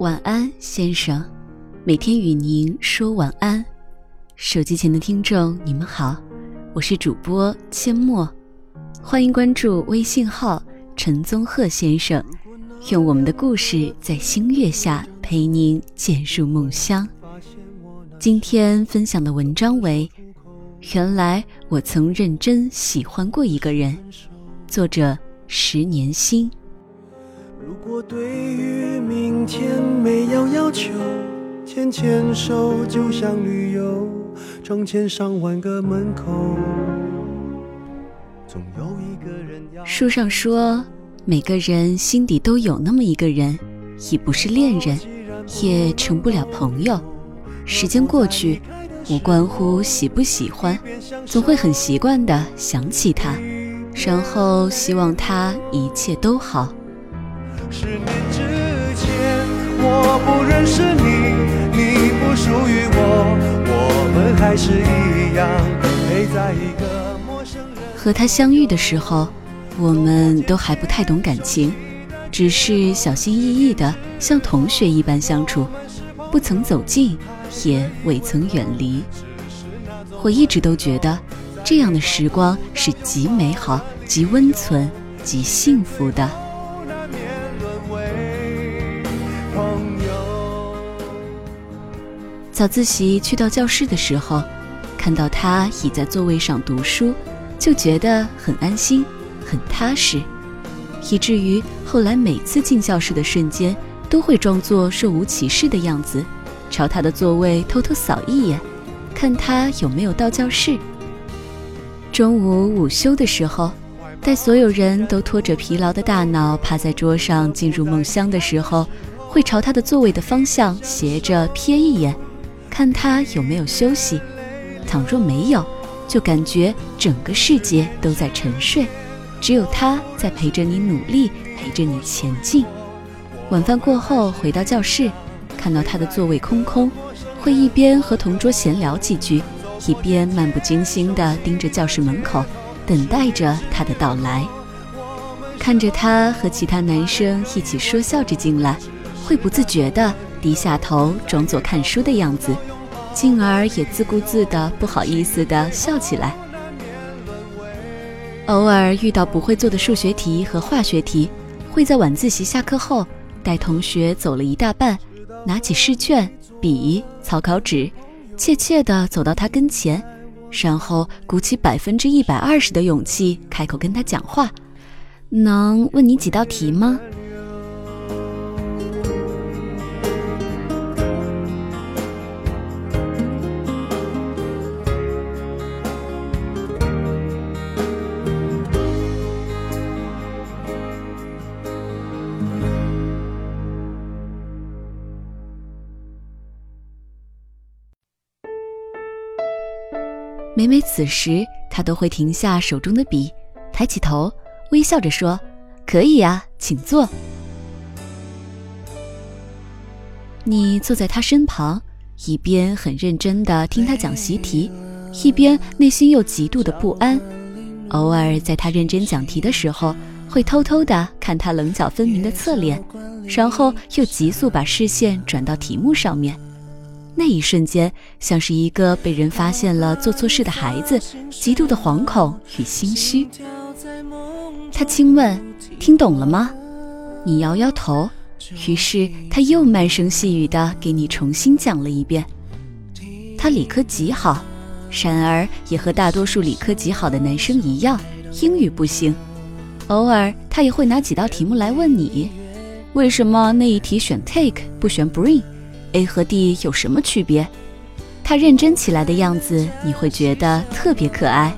晚安，先生。每天与您说晚安。手机前的听众，你们好，我是主播阡陌，欢迎关注微信号陈宗鹤先生。用我们的故事，在星月下陪您渐入梦乡。今天分享的文章为《原来我曾认真喜欢过一个人》，作者十年心。如果对于明天没有要求，牵牵手就像旅游，成千上万个门口。总有一个人要书上说，每个人心底都有那么一个人，已不是恋人，也成不了朋友。时间过去，无关乎喜不喜欢，总会很习惯的想起他，然后希望他一切都好。十年之前，我不认识你，你不属于我，我们还是一样陪在一个陌生人。和他相遇的时候，我们都还不太懂感情，只是小心翼翼的像同学一般相处，不曾走近，也未曾远离。我一直都觉得，这样的时光是极美好、极温存、极幸福的。为朋友早自习去到教室的时候，看到他倚在座位上读书，就觉得很安心、很踏实，以至于后来每次进教室的瞬间，都会装作若无其事的样子，朝他的座位偷偷扫一眼，看他有没有到教室。中午午休的时候，待所有人都拖着疲劳的大脑趴在桌上进入梦乡的时候，会朝他的座位的方向斜着瞥一眼。看他有没有休息，倘若没有，就感觉整个世界都在沉睡，只有他在陪着你努力，陪着你前进。晚饭过后回到教室，看到他的座位空空，会一边和同桌闲聊几句，一边漫不经心地盯着教室门口，等待着他的到来。看着他和其他男生一起说笑着进来，会不自觉地低下头，装作看书的样子。进而也自顾自的不好意思的笑起来。偶尔遇到不会做的数学题和化学题，会在晚自习下课后带同学走了一大半，拿起试卷、笔、草稿纸，怯怯的走到他跟前，然后鼓起百分之一百二十的勇气开口跟他讲话：“能问你几道题吗？”每每此时，他都会停下手中的笔，抬起头，微笑着说：“可以呀，请坐。”你坐在他身旁，一边很认真地听他讲习题，一边内心又极度的不安。偶尔在他认真讲题的时候，会偷偷地看他棱角分明的侧脸，然后又急速把视线转到题目上面。那一瞬间，像是一个被人发现了做错事的孩子，极度的惶恐与心虚。他轻问：“听懂了吗？”你摇摇头。于是他又慢声细语地给你重新讲了一遍。他理科极好，然而也和大多数理科极好的男生一样，英语不行。偶尔他也会拿几道题目来问你：为什么那一题选 take 不选 bring？” A 和 D 有什么区别？他认真起来的样子，你会觉得特别可爱，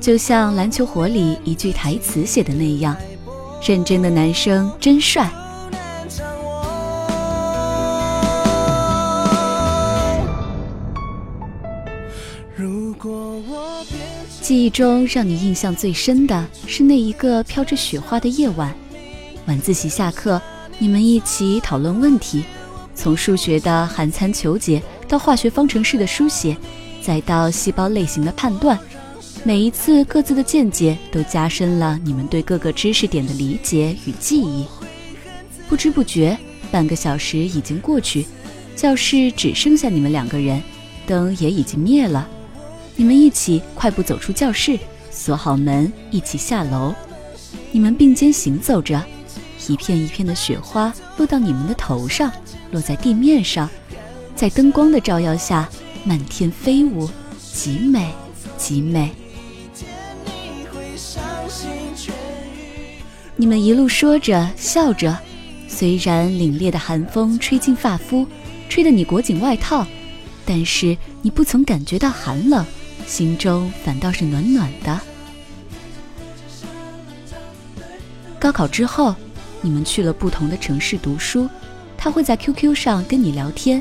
就像《篮球火》里一句台词写的那样：“认真的男生真帅。”记忆中让你印象最深的是那一个飘着雪花的夜晚，晚自习下课，你们一起讨论问题。从数学的含参求解到化学方程式的书写，再到细胞类型的判断，每一次各自的见解都加深了你们对各个知识点的理解与记忆。不知不觉，半个小时已经过去，教室只剩下你们两个人，灯也已经灭了。你们一起快步走出教室，锁好门，一起下楼。你们并肩行走着，一片一片的雪花落到你们的头上，落在地面上，在灯光的照耀下满天飞舞，极美，极美。你们一路说着笑着，虽然凛冽的寒风吹进发肤，吹得你裹紧外套，但是你不曾感觉到寒冷，心中反倒是暖暖的。高考之后，你们去了不同的城市读书，他会在 QQ 上跟你聊天，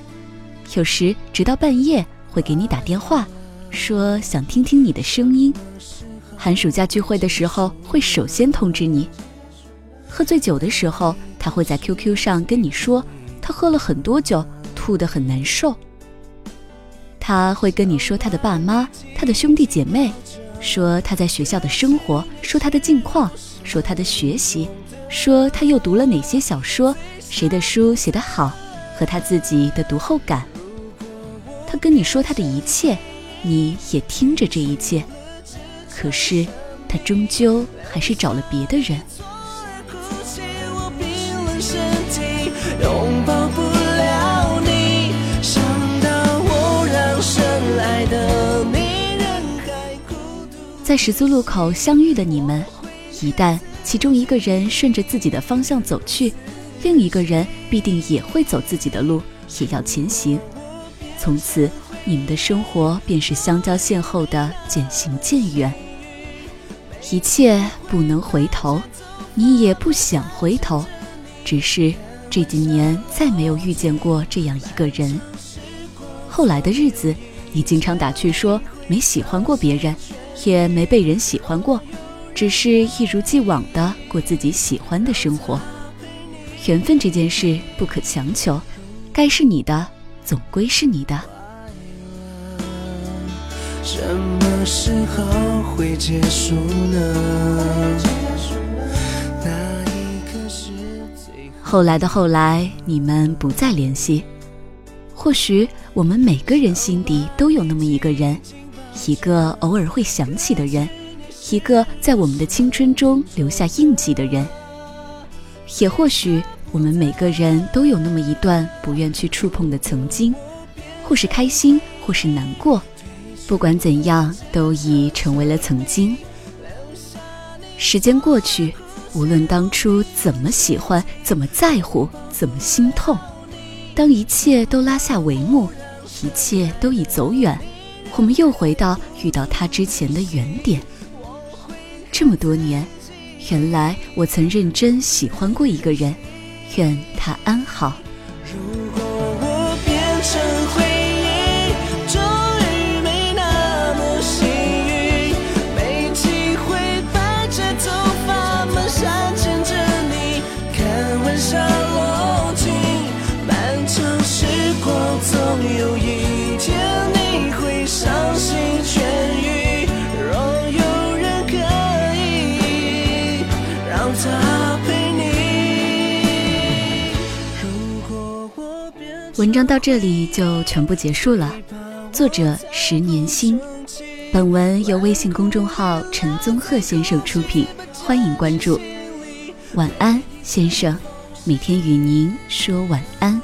有时直到半夜会给你打电话，说想听听你的声音。寒暑假聚会的时候会首先通知你。喝醉酒的时候，他会在 QQ 上跟你说，他喝了很多酒，吐得很难受。他会跟你说他的爸妈、他的兄弟姐妹，说他在学校的生活，说他的近况，说他的学习，说他又读了哪些小说，谁的书写得好，和他自己的读后感。他跟你说他的一切，你也听着这一切，可是他终究还是找了别的人。拥抱不了你，想到我让深爱的你人海孤独。在十字路口相遇的你们，一旦其中一个人顺着自己的方向走去，另一个人必定也会走自己的路，也要前行。从此，你们的生活便是相交邂逅的渐行渐远。一切不能回头，你也不想回头，只是。这几年再没有遇见过这样一个人。后来的日子，你经常打趣说没喜欢过别人，也没被人喜欢过，只是一如既往的过自己喜欢的生活。缘分这件事不可强求，该是你的总归是你的。什么时候会结束呢？后来的后来，你们不再联系。或许我们每个人心底都有那么一个人，一个偶尔会想起的人，一个在我们的青春中留下印记的人。也或许我们每个人都有那么一段不愿去触碰的曾经，或是开心，或是难过，不管怎样，都已成为了曾经。时间过去。无论当初怎么喜欢，怎么在乎，怎么心痛，当一切都拉下帷幕，一切都已走远，我们又回到遇到他之前的原点。这么多年，原来我曾认真喜欢过一个人，愿他安好。文章到这里就全部结束了。作者十年心，本文由微信公众号陈宗鹤先生出品，欢迎关注。晚安，先生，每天与您说晚安。